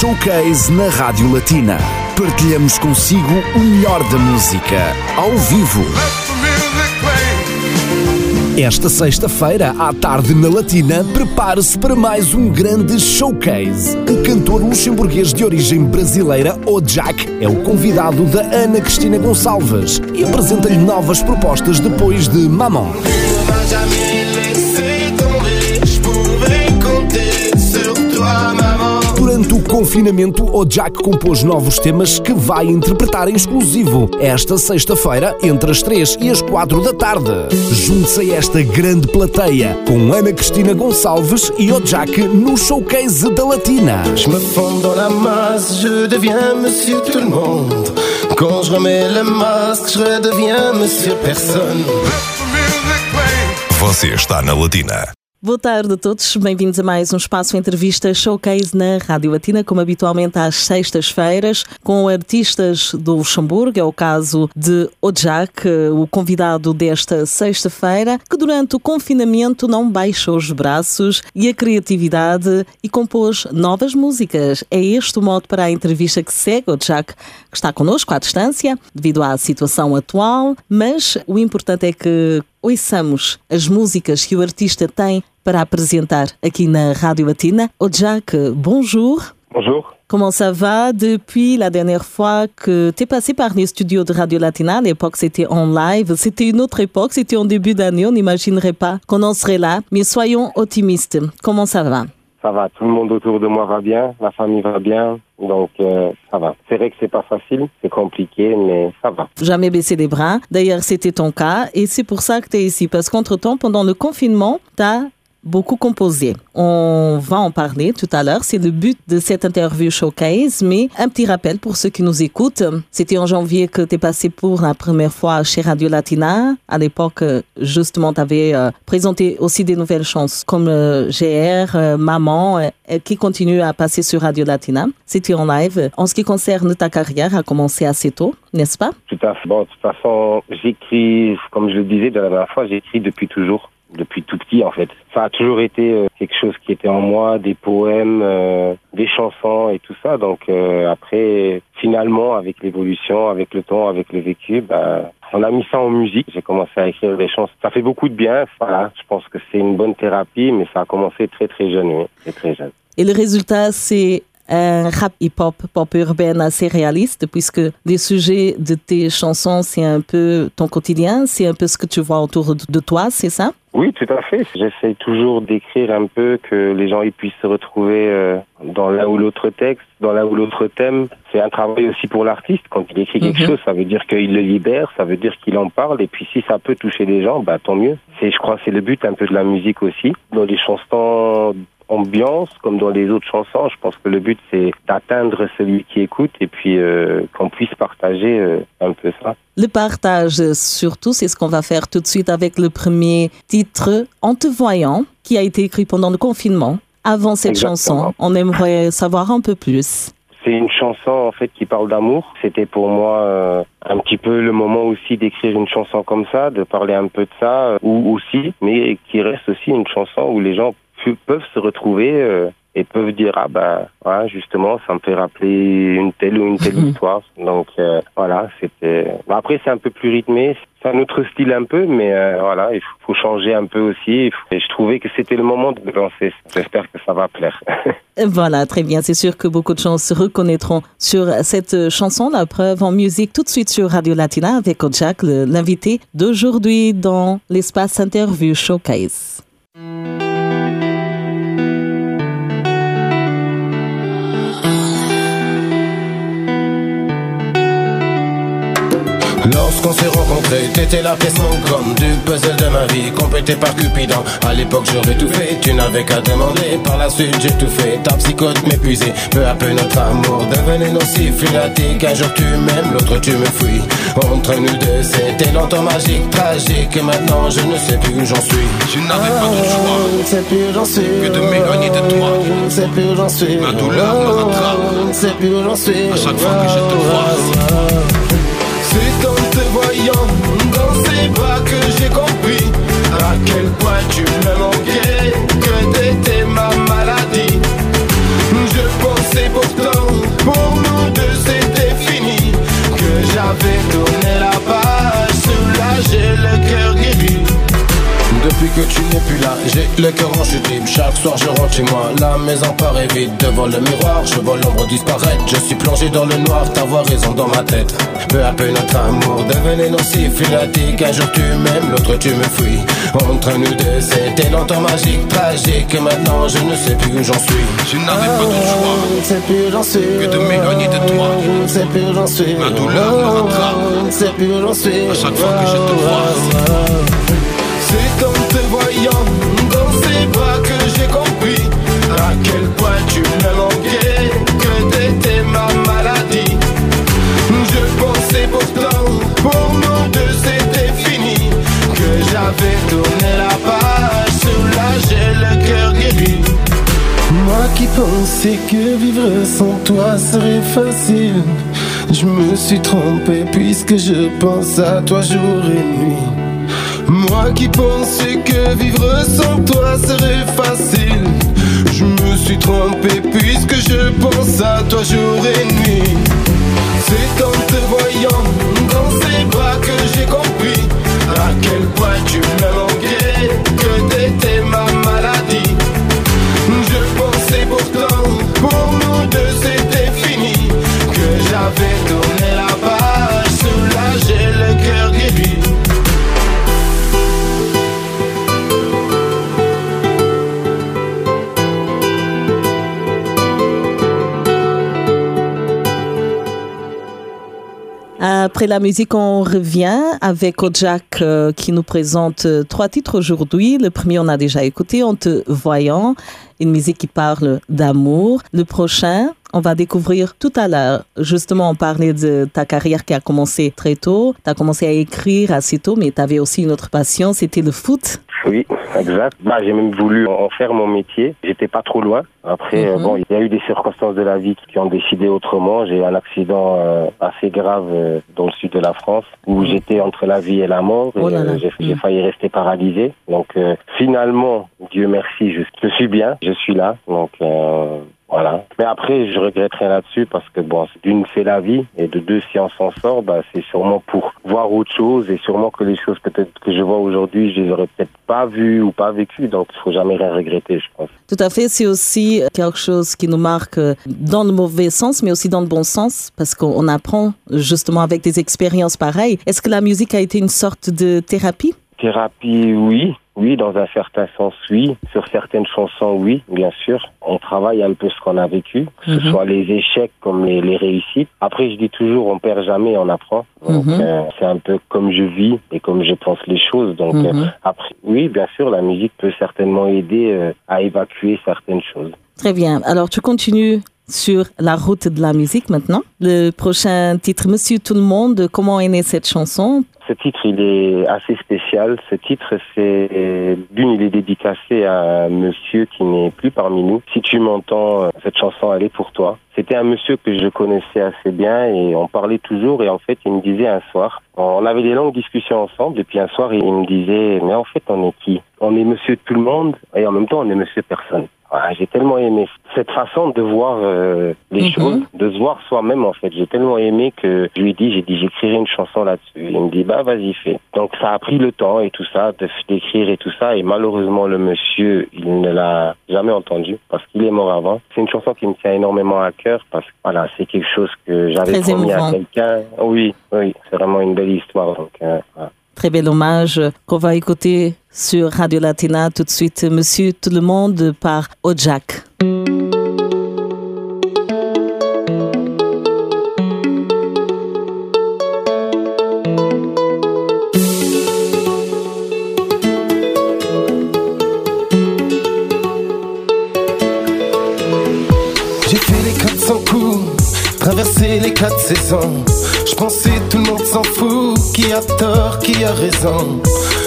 Showcase na Rádio Latina. Partilhamos consigo o melhor da música, ao vivo. Esta sexta-feira, à tarde na Latina, prepare-se para mais um grande showcase. O cantor luxemburguês de origem brasileira, Jack, é o convidado da Ana Cristina Gonçalves e apresenta-lhe novas propostas depois de Maman. Durante o confinamento, o Jack compôs novos temas que vai interpretar em exclusivo esta sexta-feira, entre as 3 e as 4 da tarde. Junte-se a esta grande plateia com Ana Cristina Gonçalves e o Jack no showcase da Latina. Je me fonds dans la masse, je deviens monsieur tout le monde. Quand je remets le masque, je redeviens monsieur personne. Você está na Latina. Boa tarde a todos, bem-vindos a mais um espaço entrevista showcase na Rádio Latina, como habitualmente às sextas-feiras, com artistas do Luxemburgo, é o caso de Ojak, o convidado desta sexta-feira, que durante o confinamento não baixou os braços e a criatividade e compôs novas músicas. É este o modo para a entrevista que segue Ojak, que está connosco à distância, devido à situação atual, mas o importante é que ouçamos as músicas que o artista tem para apresentar aqui na Rádio Latina. Jack, bonjour. Bonjour. Comment ça va depuis la dernière fois que tu es passé par les studios de Radio Latina? À l'époque, c'était en live. C'était une autre époque. C'était en début d'année. On n'imaginerait pas qu'on en serait là. Mais soyons optimistes. Comment ça va? Ça va. Tout le monde autour de moi va bien. Ma famille va bien. Donc, euh, ça va. C'est vrai que c'est pas facile. C'est compliqué, mais ça va. Jamais baisser les bras. D'ailleurs, c'était ton cas. Et c'est pour ça que tu es ici. Parce qu'entre-temps, pendant le confinement, tu as beaucoup composé. On va en parler tout à l'heure. C'est le but de cette interview showcase. Mais un petit rappel pour ceux qui nous écoutent. C'était en janvier que tu es passé pour la première fois chez Radio Latina. À l'époque, justement, tu avais euh, présenté aussi des nouvelles chansons comme euh, GR, euh, Maman, qui continue à passer sur Radio Latina. C'était en live. En ce qui concerne ta carrière, a commencé assez tôt, n'est-ce pas? Tout à fait. Bon, de toute façon, j'écris, comme je le disais de la dernière fois, j'écris depuis toujours depuis tout petit en fait. Ça a toujours été euh, quelque chose qui était en moi, des poèmes, euh, des chansons et tout ça. Donc euh, après, finalement, avec l'évolution, avec le temps, avec le vécu, bah, on a mis ça en musique. J'ai commencé à écrire des chansons. Ça fait beaucoup de bien. Voilà, je pense que c'est une bonne thérapie, mais ça a commencé très très jeune, oui, très très jeune. Et le résultat, c'est un rap hip-hop, pop urbaine assez réaliste, puisque les sujets de tes chansons, c'est un peu ton quotidien, c'est un peu ce que tu vois autour de toi, c'est ça? Oui, tout à fait. J'essaie toujours d'écrire un peu que les gens ils puissent se retrouver euh, dans l'un ou l'autre texte, dans l'un ou l'autre thème. C'est un travail aussi pour l'artiste. Quand il écrit quelque chose, ça veut dire qu'il le libère, ça veut dire qu'il en parle. Et puis si ça peut toucher les gens, bah tant mieux. C'est, je crois, c'est le but un peu de la musique aussi. Dans les chansons ambiance comme dans les autres chansons. Je pense que le but c'est d'atteindre celui qui écoute et puis euh, qu'on puisse partager euh, un peu ça. Le partage surtout, c'est ce qu'on va faire tout de suite avec le premier titre En te voyant qui a été écrit pendant le confinement. Avant cette Exactement. chanson, on aimerait savoir un peu plus. C'est une chanson en fait qui parle d'amour. C'était pour moi euh, un petit peu le moment aussi d'écrire une chanson comme ça, de parler un peu de ça, ou aussi, mais qui reste aussi une chanson où les gens peuvent se retrouver euh, et peuvent dire ah bah ouais, justement ça me fait rappeler une telle ou une telle histoire. Donc euh, voilà, c'était. Après c'est un peu plus rythmé, c'est un autre style un peu, mais euh, voilà, il faut, changer un peu aussi. Et je trouvais que c'était le moment de lancer. J'espère que ça va plaire. Voilà, très bien. C'est sûr que beaucoup de gens se reconnaîtront sur cette chanson. La preuve en musique tout de suite sur Radio Latina avec Jack, l'invité d'aujourd'hui dans l'espace interview showcase. Lorsqu'on s'est rencontrés, t'étais la pièce comme du puzzle de ma vie, complété par Cupidon. À l'époque, j'aurais tout fait, tu n'avais qu'à demander. Par la suite, j'ai tout fait, ta psychote m'épuisait. Peu à peu, notre amour devenait nocif, lunatique. Un jour, tu m'aimes, l'autre, tu me fuis. Entre nous deux, c'était longtemps magique, tragique. Et maintenant, je ne sais plus où j'en suis. Je n'avais pas de choix Je ne sais plus où j'en suis. que de m'éloigner de toi. Je ne sais plus où j'en suis. Ma douleur me rattrape. Je ne sais plus où j'en suis. À chaque fois que je te vois. À quel point le cœur en chute libre. Chaque soir je rentre chez moi, la maison paraît vide. Devant le miroir, je vois l'ombre disparaître. Je suis plongé dans le noir, t'avoir raison dans ma tête. Peu à peu notre amour devenait nocif. Il a dit qu'un jour tu m'aimes, l'autre tu me fuis. Entre nous deux, c'était longtemps magique, tragique. Maintenant je ne sais plus où j'en suis. Je n'avais pas de choix Je ne sais plus où j'en suis. que de m'éloigner de toi. Je ne sais plus où j'en suis. Ma douleur me rattrape. Je ne sais plus où j'en suis. À chaque fois que je te vois. C'est en te voyant dans ces bras que j'ai compris à quel point tu me manquais, que t'étais ma maladie. Je pensais pourtant pour nous deux c'était fini, que j'avais tourné la page, soulagé le cœur guéri. Moi qui pensais que vivre sans toi serait facile, je me suis trompé puisque je pense à toi jour et nuit. Moi qui pensais que vivre sans toi serait facile, je me suis trompé puisque je pense à toi jour et nuit. C'est en te voyant dans ces bras que j'ai compris à quel point tu me Après la musique, on revient avec Ojak euh, qui nous présente euh, trois titres aujourd'hui. Le premier, on a déjà écouté, En te voyant, une musique qui parle d'amour. Le prochain, on va découvrir tout à l'heure. Justement, on parlait de ta carrière qui a commencé très tôt. Tu as commencé à écrire assez tôt, mais tu avais aussi une autre passion, c'était le foot. Oui, exact. Bah, j'ai même voulu en faire mon métier. J'étais pas trop loin. Après, euh, Mhm. bon, il y a eu des circonstances de la vie qui ont décidé autrement. J'ai eu un accident euh, assez grave euh, dans le sud de la France où j'étais entre la vie et la mort. Oh euh, j'ai Mhm. failli rester paralysé. Donc, euh, finalement, Dieu merci, je, je suis bien, je suis là. Donc, euh, voilà. Mais après, je regrette rien là-dessus parce que bon, d'une c'est la vie et de deux si on s'en sort, bah c'est sûrement pour voir autre chose et sûrement que les choses peut-être que je vois aujourd'hui, je les aurais peut-être pas vues ou pas vécues. Donc, il faut jamais rien regretter, je pense. Tout à fait, c'est aussi quelque chose qui nous marque dans le mauvais sens, mais aussi dans le bon sens, parce qu'on apprend justement avec des expériences pareilles. Est-ce que la musique a été une sorte de thérapie? Thérapie, oui. Oui, dans un certain sens, oui. Sur certaines chansons, oui, bien sûr. On travaille un peu ce qu'on a vécu, que ce Mhm. soit les échecs comme les, les réussites. Après, je dis toujours, on perd jamais, on apprend. Donc, Mhm. euh, c'est un peu comme je vis et comme je pense les choses. Donc, euh, Mhm. après, oui, bien sûr, la musique peut certainement aider euh, à évacuer certaines choses. Très bien. Alors, tu continues sur la route de la musique maintenant. Le prochain titre, Monsieur Tout le Monde, comment est née cette chanson? Ce titre, il est assez spécial. Ce titre, c'est d'une, il est dédicacé à un monsieur qui n'est plus parmi nous. Si tu m'entends, euh, cette chanson, elle est pour toi. C'était un monsieur que je connaissais assez bien et on parlait toujours et en fait, il me disait un soir, on avait des longues discussions ensemble et puis un soir, il me disait, mais en fait, on est qui? On est monsieur tout le monde et en même temps, on est monsieur personne. Voilà, J'ai tellement aimé cette façon de voir euh, les Mhm. choses, de se voir soi-même en fait. J'ai tellement aimé que je lui ai dit, j'ai dit, j'écrirai une chanson là-dessus. Il me dit, bah vas-y fais. Donc ça a pris le temps et tout ça, de- d'écrire et tout ça. Et malheureusement, le monsieur, il ne l'a jamais entendu parce qu'il est mort avant. C'est une chanson qui me tient énormément à cœur parce que voilà, c'est quelque chose que j'avais promis émouvant. à quelqu'un. Oui, oui, c'est vraiment une belle histoire. Donc euh, voilà. Très bel hommage qu'on va écouter sur Radio Latina tout de suite, Monsieur Tout le Monde par Ojak. J'ai fait les 400 coups, traversé les quatre saisons. Je pensais tout le monde s'en fout, qui a raison.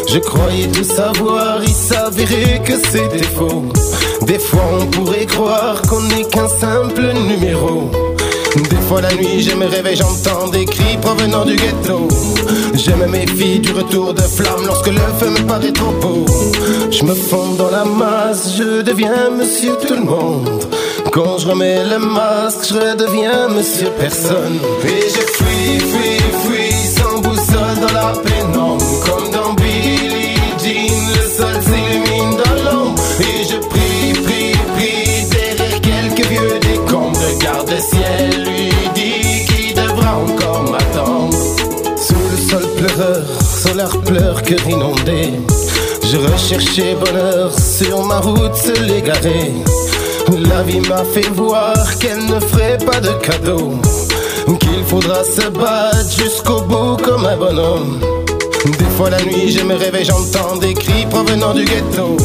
Je croyais tout savoir, il s'avérait que c'était faux. Des fois on pourrait croire qu'on n'est qu'un simple numéro. Des fois la nuit je me réveille, j'entends des cris provenant du ghetto. Je me méfie du retour de flamme lorsque le feu me paraît trop beau. Je me fonds dans la masse, je deviens monsieur tout le monde. Quand je remets le masque, je redeviens monsieur personne. Et je fuis, fuis, pleure que inondé. Je recherchais bonheur sur ma route, se l'égarer. La vie m'a fait voir qu'elle ne ferait pas de cadeau. Qu'il faudra se battre jusqu'au bout comme un bonhomme. Des fois la nuit je me réveille, j'entends des cris provenant du ghetto.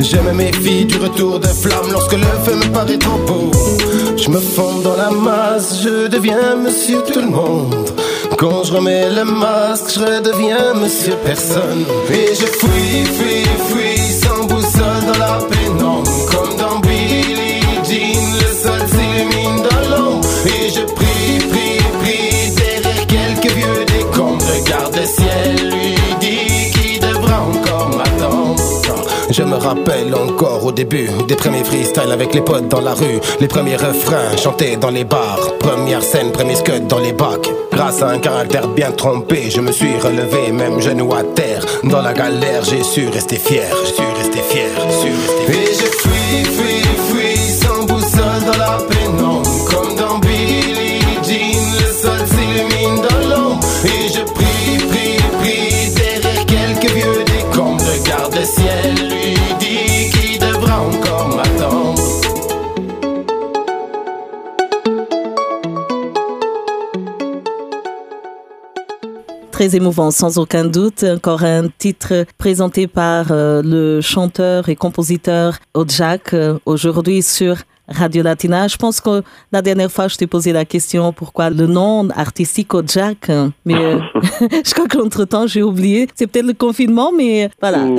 Je me méfie du retour de flamme lorsque le feu me paraît trop beau. Je me fonds dans la masse, je deviens monsieur tout le monde. Quand je remets le masque, je redeviens monsieur personne. Et je fuis, fuis, fuis rappelle encore au début des premiers freestyles avec les potes dans la rue. Les premiers refrains chantés dans les bars. Première scène, premier scud dans les bacs. Grâce à un caractère bien trompé, je me suis relevé, même genou à terre. Dans la galère, j'ai su rester fier. J'ai su rester fier. su rester fier. Et je fuis, Émouvant, sans aucun doute. Encore un titre présenté par euh, le chanteur et compositeur Odjak euh, aujourd'hui sur Radio Latina. Je pense que la dernière fois, je t'ai posé la question pourquoi le nom artistique Odjak. euh, Mais euh, je crois qu'entre-temps, j'ai oublié. C'est peut-être le confinement, mais voilà.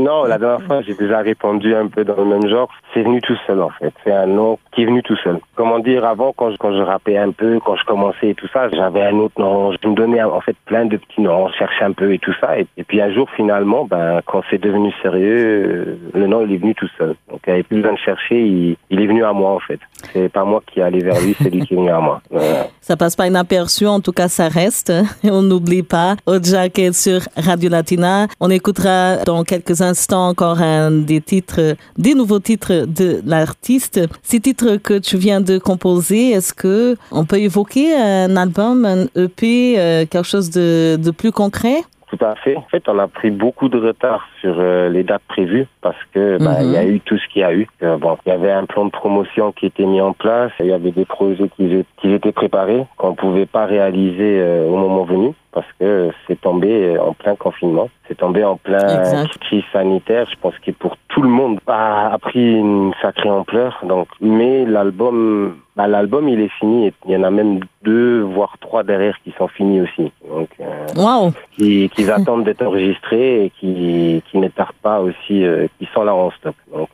Non, la dernière fois, j'ai déjà répondu un peu dans le même genre. C'est venu tout seul, en fait. C'est un nom qui est venu tout seul. Comment dire, avant, quand je, quand je rappais un peu, quand je commençais et tout ça, j'avais un autre nom. Je me donnais, en fait, plein de petits noms. Je cherchais un peu et tout ça. Et, et puis, un jour, finalement, ben, quand c'est devenu sérieux, le nom, il est venu tout seul. Donc, il n'y avait plus besoin de chercher. Il, il est venu à moi, en fait. C'est pas moi qui est allé vers lui, c'est lui qui est venu à moi. Ça passe pas inaperçu, en tout cas ça reste. On n'oublie pas. Odjak est sur Radio Latina. On écoutera dans quelques instants encore un des titres, des nouveaux titres de l'artiste. Ces titres que tu viens de composer, est-ce que on peut évoquer un album, un EP, euh, quelque chose de, de plus concret? Tout à fait. En fait, on a pris beaucoup de retard sur euh, les dates prévues parce que bah, il y a eu tout ce qu'il y a eu. Euh, bon, il y avait un plan de promotion qui était mis en place, il y avait des projets qui, étaient- qui étaient préparés qu'on pouvait pas réaliser euh, au moment venu parce que c'est tombé euh, en plein confinement, c'est tombé en plein Exact. crise sanitaire. Je pense que pour tout le monde a, a pris une sacrée ampleur. Donc, mais l'album, bah, l'album il est fini. Et il y en a même deux voire trois derrière qui sont finis aussi. Donc euh, Wow! qui, qui attendent d'être enregistrés et qui, qui ne tardent pas aussi, euh, qui sont là en stock. Donc,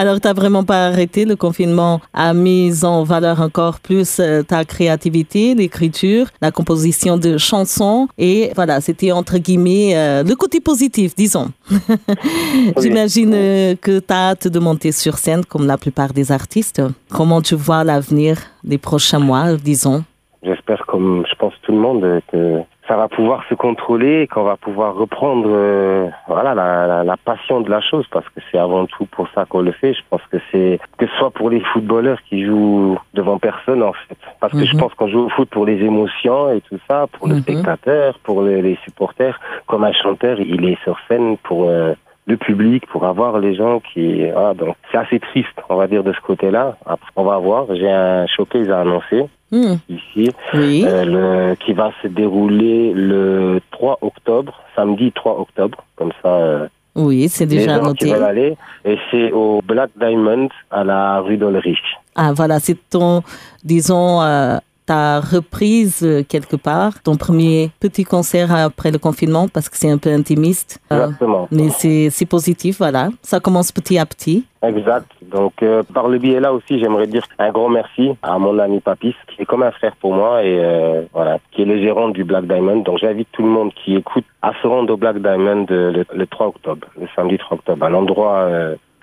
Alors, t'as vraiment pas arrêté. Le confinement a mis en valeur encore plus euh, ta créativité, l'écriture, la composition de chansons. Et voilà, c'était entre guillemets euh, le côté positif, disons. J'imagine euh, que t'as hâte de monter sur scène comme la plupart des artistes. Comment tu vois l'avenir des prochains mois, disons? J'espère, comme je pense tout le monde, que ça va pouvoir se contrôler et qu'on va pouvoir reprendre euh, voilà la, la, la passion de la chose parce que c'est avant tout pour ça qu'on le fait. Je pense que c'est que ce soit pour les footballeurs qui jouent devant personne en fait, parce que je Mhm. pense qu'on joue au foot pour les émotions et tout ça, pour le Mhm. spectateur, pour les, les supporters. Comme un chanteur, il est sur scène pour euh, le public, pour avoir les gens qui ah donc c'est assez triste, on va dire de ce côté-là. Après, on va voir. J'ai un showcase à annoncer Hmm, ici. Oui. Euh, le, qui va se dérouler le 3 octobre, samedi 3 octobre, comme ça euh, Oui, c'est les déjà qui noté. veulent aller. Et c'est au Black Diamond à la rue d'Olrich. Ah, voilà, c'est ton, disons, euh, ta reprise euh, quelque part, ton premier petit concert après le confinement, parce que c'est un peu intimiste. Euh, Exactement. mais c'est positif, voilà. Ça commence petit à petit. Exact. Donc euh, par le biais là aussi, j'aimerais dire un grand merci à mon ami Papis, qui est comme un frère pour moi et euh, voilà, qui est le gérant du Black Diamond. Donc j'invite tout le monde qui écoute à se rendre au Black Diamond le, le 3 octobre, le samedi 3 octobre, un endroit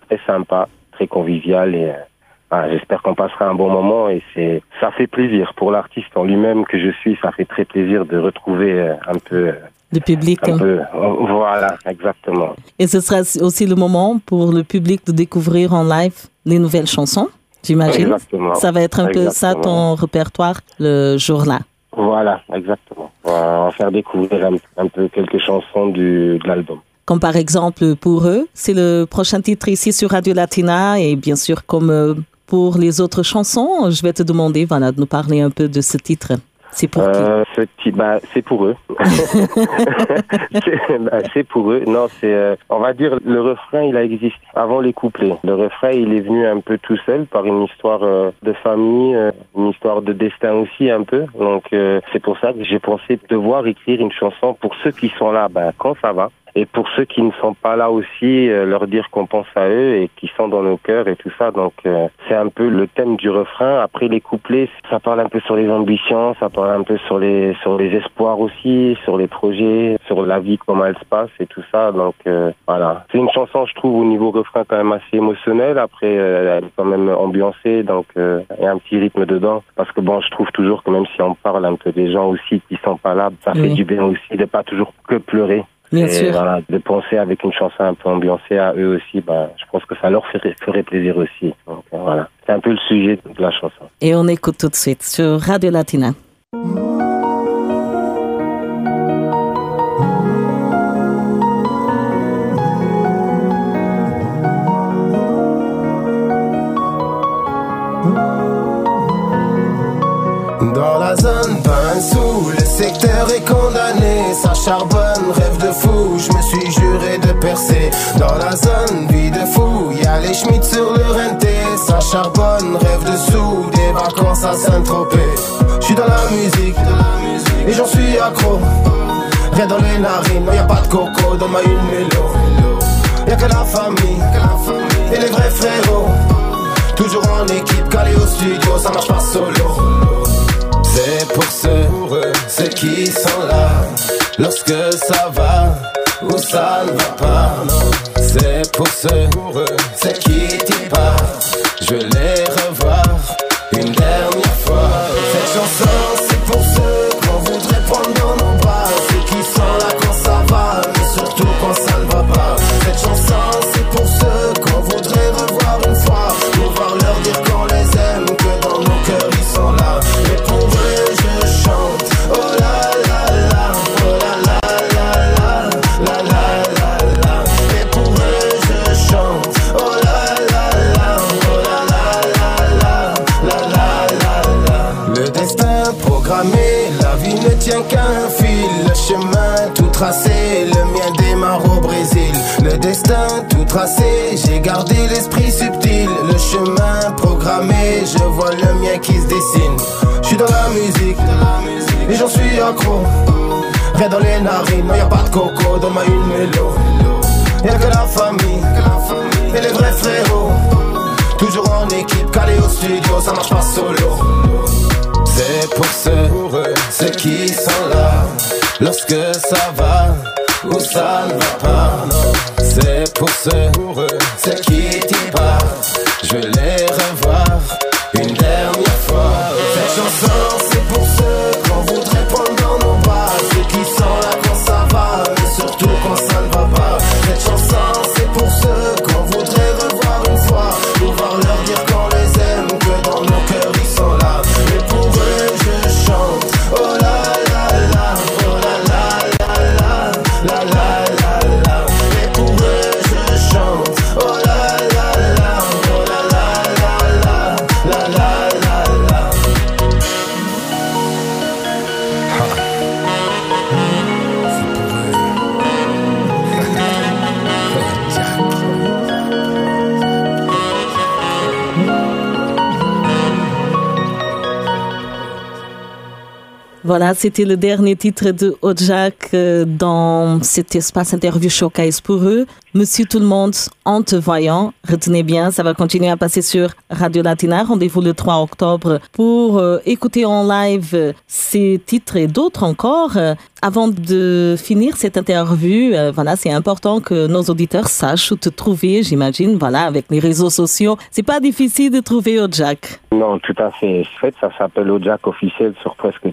très sympa, très convivial et euh, j'espère qu'on passera un bon moment et c'est ça fait plaisir pour l'artiste en lui-même que je suis, ça fait très plaisir de retrouver euh, un peu Le public. un peu voilà, exactement. Et ce sera aussi le moment pour le public de découvrir en live les nouvelles chansons. j'imagine. Ça va être un peu ça ton répertoire le jour-là. Voilà, exactement. On va faire découvrir un, un peu quelques chansons du, de l'album. Comme par exemple pour eux, c'est le prochain titre ici sur Radio Latina et bien sûr comme euh, pour les autres chansons, je vais te demander voilà, de nous parler un peu de ce titre. C'est pour qui Euh, ce bah, c'est pour eux. c'est bah, c'est pour eux. Non, c'est, euh, on va dire, le refrain, il a existé avant les couplets. Le refrain, il est venu un peu tout seul par une histoire euh, de famille, une histoire de destin aussi un peu. Donc, c'est pour ça que j'ai pensé devoir écrire une chanson pour ceux qui sont là, bah, quand ça va. Et pour ceux qui ne sont pas là aussi, euh, leur dire qu'on pense à eux et qui sont dans nos cœurs et tout ça. Donc euh, c'est un peu le thème du refrain. Après les couplets, ça parle un peu sur les ambitions, ça parle un peu sur les sur les espoirs aussi, sur les projets, sur la vie comment elle se passe et tout ça. Donc euh, voilà, c'est une chanson je trouve au niveau refrain quand même assez émotionnelle. Après euh, elle est quand même ambiancée, donc euh, il y a un petit rythme dedans. Parce que bon, je trouve toujours que même si on parle un peu des gens aussi qui sont pas là, ça fait du bien aussi de pas toujours que pleurer. Bien Et sûr. voilà, de penser avec une chanson un peu ambiancée à eux aussi, bah, je pense que ça leur ferait, ferait plaisir aussi. Donc euh, voilà, c'est un peu le sujet de la chanson. Et on écoute tout de suite sur Radio Latina. Dans la zone, pas un sou, le secteur est condamné. Ça charbonne, rêve de fou, je me suis juré de percer. Dans la zone, vie de fou, y a les Schmitt sur le renté. Ça charbonne, rêve de sous, des vacances à Saint-Tropez. Je suis dans la musique, et j'en suis accro. Rien dans les narines, non y a pas de coco dans ma une mélo. Y'a que la famille, et les vrais frérots. Toujours en équipe, calé au studio, ça marche pas solo. C'est pour ceux, ceux qui sont là, lorsque ça va ou ça ne va pas. C'est pour ceux, ceux qui t'y partent, je les revoir une dernière fois. Coco dans ma une mélo. Y'a que la famille, et les vrais frérots. Toujours en équipe, calé au studio, ça marche pas solo. C'est pour ceux, ceux qui sont là, lorsque ça va ou ça ne va pas. C'est pour ceux, ceux qui C'était le dernier titre de Ojak euh, dans cet espace interview showcase pour eux. Monsieur tout le monde, en te voyant, retenez bien, ça va continuer à passer sur Radio Latina. Rendez-vous le 3 octobre pour euh, écouter en live euh, ces titres et d'autres encore. Avant de finir cette interview, voilà, c'est important que nos auditeurs sachent où te trouver, j'imagine, voilà, avec les réseaux sociaux. C'est pas difficile de trouver Ojak. Non, tout à fait. En fait, ça s'appelle Ojak officiel sur presque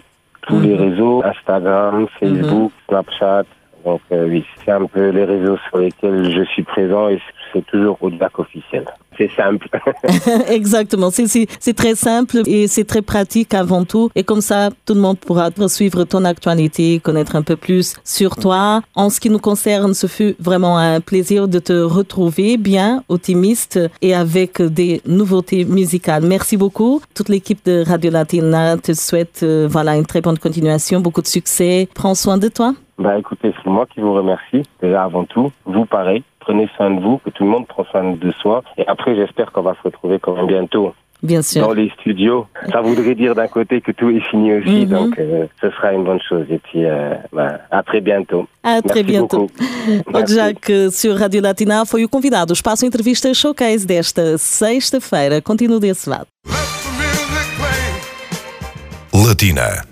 tous les réseaux Instagram, Facebook, Snapchat. Donc euh, oui, c'est un peu les réseaux sur lesquels je suis présent et c'est toujours au DAC officiel. C'est simple. Exactement, c'est très simple et c'est très pratique avant tout. Et comme ça, tout le monde pourra suivre ton actualité, connaître un peu plus sur toi. En ce qui nous concerne, ce fut vraiment un plaisir de te retrouver bien, optimiste et avec des nouveautés musicales. Merci beaucoup. Toute l'équipe de Radio Latina te souhaite euh, voilà une très bonne continuation, beaucoup de succès. Prends soin de toi. Bah écoutez, c'est moi qui vous remercie déjà avant tout. Vous pareil, prenez soin de vous, que tout le monde prend soin de soi. Et après, j'espère qu'on va se retrouver quand même bientôt Bien sûr. dans les studios. Ça voudrait dire d'un côté que tout est fini aussi, Mhm. donc euh, ce sera une bonne chose. Et puis, euh, bah, à très bientôt. À très Merci bientôt. beaucoup. O Merci. Jack, sur Rádio Latina, foi o convidado. O Espaço Entrevista Showcase desta sexta-feira. Continua desse lado. Latina.